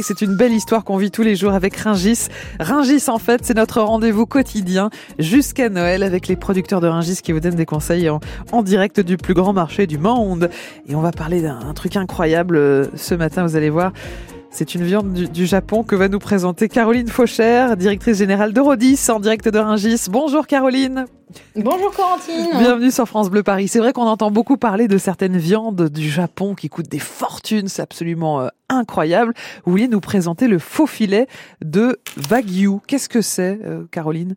C'est une belle histoire qu'on vit tous les jours avec Ringis. Ringis, en fait, c'est notre rendez-vous quotidien jusqu'à Noël avec les producteurs de Ringis qui vous donnent des conseils en, direct du plus grand marché du monde. Et on va parler d'un truc incroyable euh, ce matin, vous allez voir. C'est une viande du, Japon que va nous présenter Caroline Faucher, directrice générale d'Eurodis en direct de Ringis. Bonjour Caroline. Bonjour Corentine. Bienvenue sur France Bleu Paris. C'est vrai qu'on entend beaucoup parler de certaines viandes du Japon qui coûtent des fortunes. C'est absolument euh, incroyable. Vous vouliez nous présenter le faux filet de Wagyu. Qu'est-ce que c'est, euh, Caroline?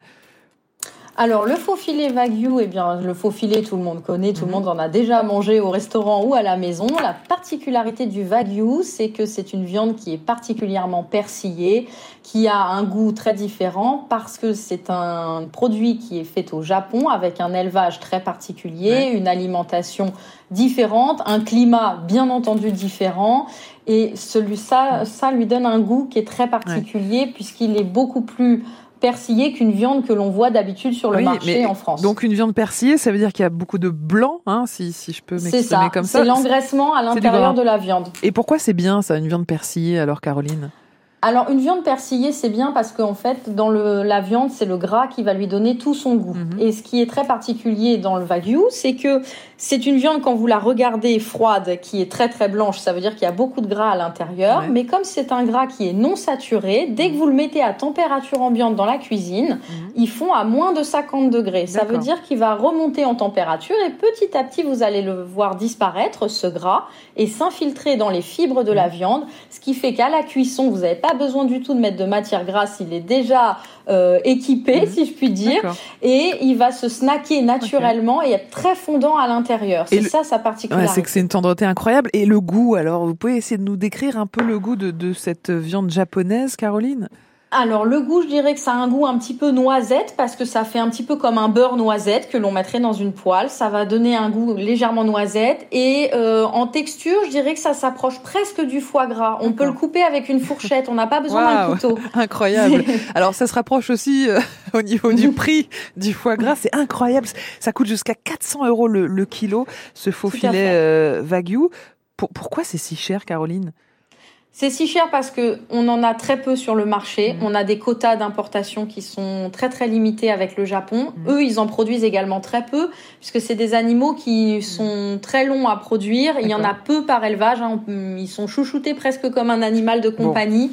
Alors, le faux filet Wagyu, eh bien, le faux filet, tout le monde connaît, tout le mhm. monde en a déjà mangé au restaurant ou à la maison. La particularité du Wagyu, c'est que c'est une viande qui est particulièrement persillée, qui a un goût très différent parce que c'est un produit qui est fait au Japon avec un élevage très particulier, une alimentation différente, un climat bien entendu différent et celui ça ça lui donne un goût qui est très particulier puisqu'il est beaucoup plus persillée qu'une viande que l'on voit d'habitude sur le marché en France. Donc une viande persillée, ça veut dire qu'il y a beaucoup de blanc, hein, si, si je peux m'exprimer comme ça. C'est l'engraissement à l'intérieur de la viande. Et pourquoi c'est bien ça, une viande persillée alors Caroline? Alors une viande persillée, c'est bien parce qu'en fait, dans le, la viande, c'est le gras qui va lui donner tout son goût. Mhm. Et ce qui est très particulier dans le Wagyu, c'est que c'est une viande, quand vous la regardez froide, qui est très très blanche, ça veut dire qu'il y a beaucoup de gras à l'intérieur. Mais comme c'est un gras qui est non saturé, dès que vous le mettez à température ambiante dans la cuisine, mhm. ils font à moins de 50 degrés. Ça veut dire qu'il va remonter en température et petit à petit, vous allez le voir disparaître, ce gras, et s'infiltrer dans les fibres de la mhm. viande, ce qui fait qu'à la cuisson, vous n'avez pas besoin du tout de mettre de matière grasse, il est déjà euh, équipé, mhm. si je puis dire, et il va se snacker naturellement et être très fondant à l'intérieur. C'est ça sa particularité. c'est que c'est une tendreté incroyable. Et le goût, alors, vous pouvez essayer de nous décrire un peu le goût de, de cette viande japonaise, Caroline? Alors le goût, je dirais que ça a un goût un petit peu noisette parce que ça fait un petit peu comme un beurre noisette que l'on mettrait dans une poêle. Ça va donner un goût légèrement noisette et euh, en texture, je dirais que ça s'approche presque du foie gras. On peut le couper avec une fourchette, on n'a pas besoin d'un couteau. Incroyable. Alors ça se rapproche aussi euh, au niveau du prix du foie gras, c'est incroyable. Ça coûte jusqu'à 400 euros le, kilo, ce faux filet euh, Wagyu. pourquoi c'est si cher, Caroline? C'est si cher parce que on en a très peu sur le marché. Mmh. On a des quotas d'importation qui sont très très limités avec le Japon. Mmh. Eux, ils en produisent également très peu puisque c'est des animaux qui sont très longs à produire. Il y en a peu par élevage. Hein. Ils sont chouchoutés presque comme un animal de compagnie.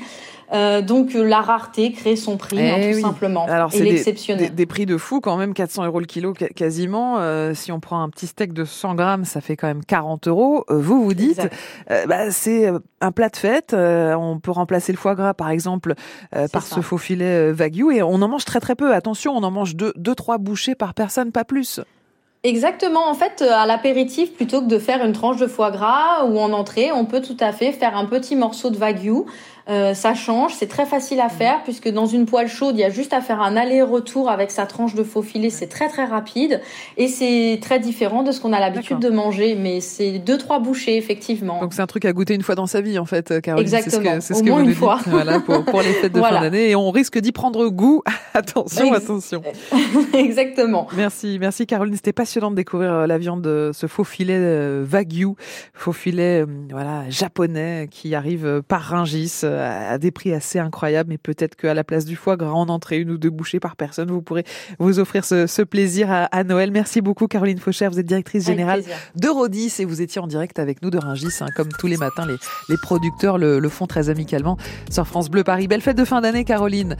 Euh, donc euh, la rareté crée son prix, hein, eh tout simplement. Alors c'est des, des, prix de fou quand même, 400 euros le kilo quasiment. Euh, si on prend un petit steak de 100 grammes, ça fait quand même 40 euros. vous vous dites, bah, c'est un plat de fête. on peut remplacer le foie gras par exemple par ce faux filet wagyu et on en mange très très peu. Attention, on en mange deux, deux trois bouchées par personne, pas plus. Exactement. En fait, à l'apéritif, plutôt que de faire une tranche de foie gras ou en entrée, on peut tout à fait faire un petit morceau de wagyu euh, ça change, c'est très facile à faire puisque dans une poêle chaude, il y a juste à faire un aller-retour avec sa tranche de faux filet, c'est très très rapide et c'est très différent de ce qu'on a l'habitude de manger, mais c'est deux trois bouchées effectivement. Donc c'est un truc à goûter une fois dans sa vie en fait, Caroline. Exactement, ce que, au moins une fois. Voilà pour, pour, les fêtes de fin d'année et on risque d'y prendre goût. attention, attention. Exactement. Merci, merci Caroline. C'était passionnant de découvrir euh, la viande de ce faux filet euh, wagyu, faux filet voilà japonais qui arrive par Ringis à des prix assez incroyables, mais peut-être qu'à la place du foie gras en entrée, une ou deux bouchées par personne, vous pourrez vous offrir ce, plaisir à, Noël. Merci beaucoup Caroline Faucher, vous êtes directrice générale d'Eurodis et vous étiez en direct avec nous de Ringis, hein, comme tous les matins, les, les producteurs le, le font très amicalement sur France Bleu Paris. Belle fête de fin d'année Caroline.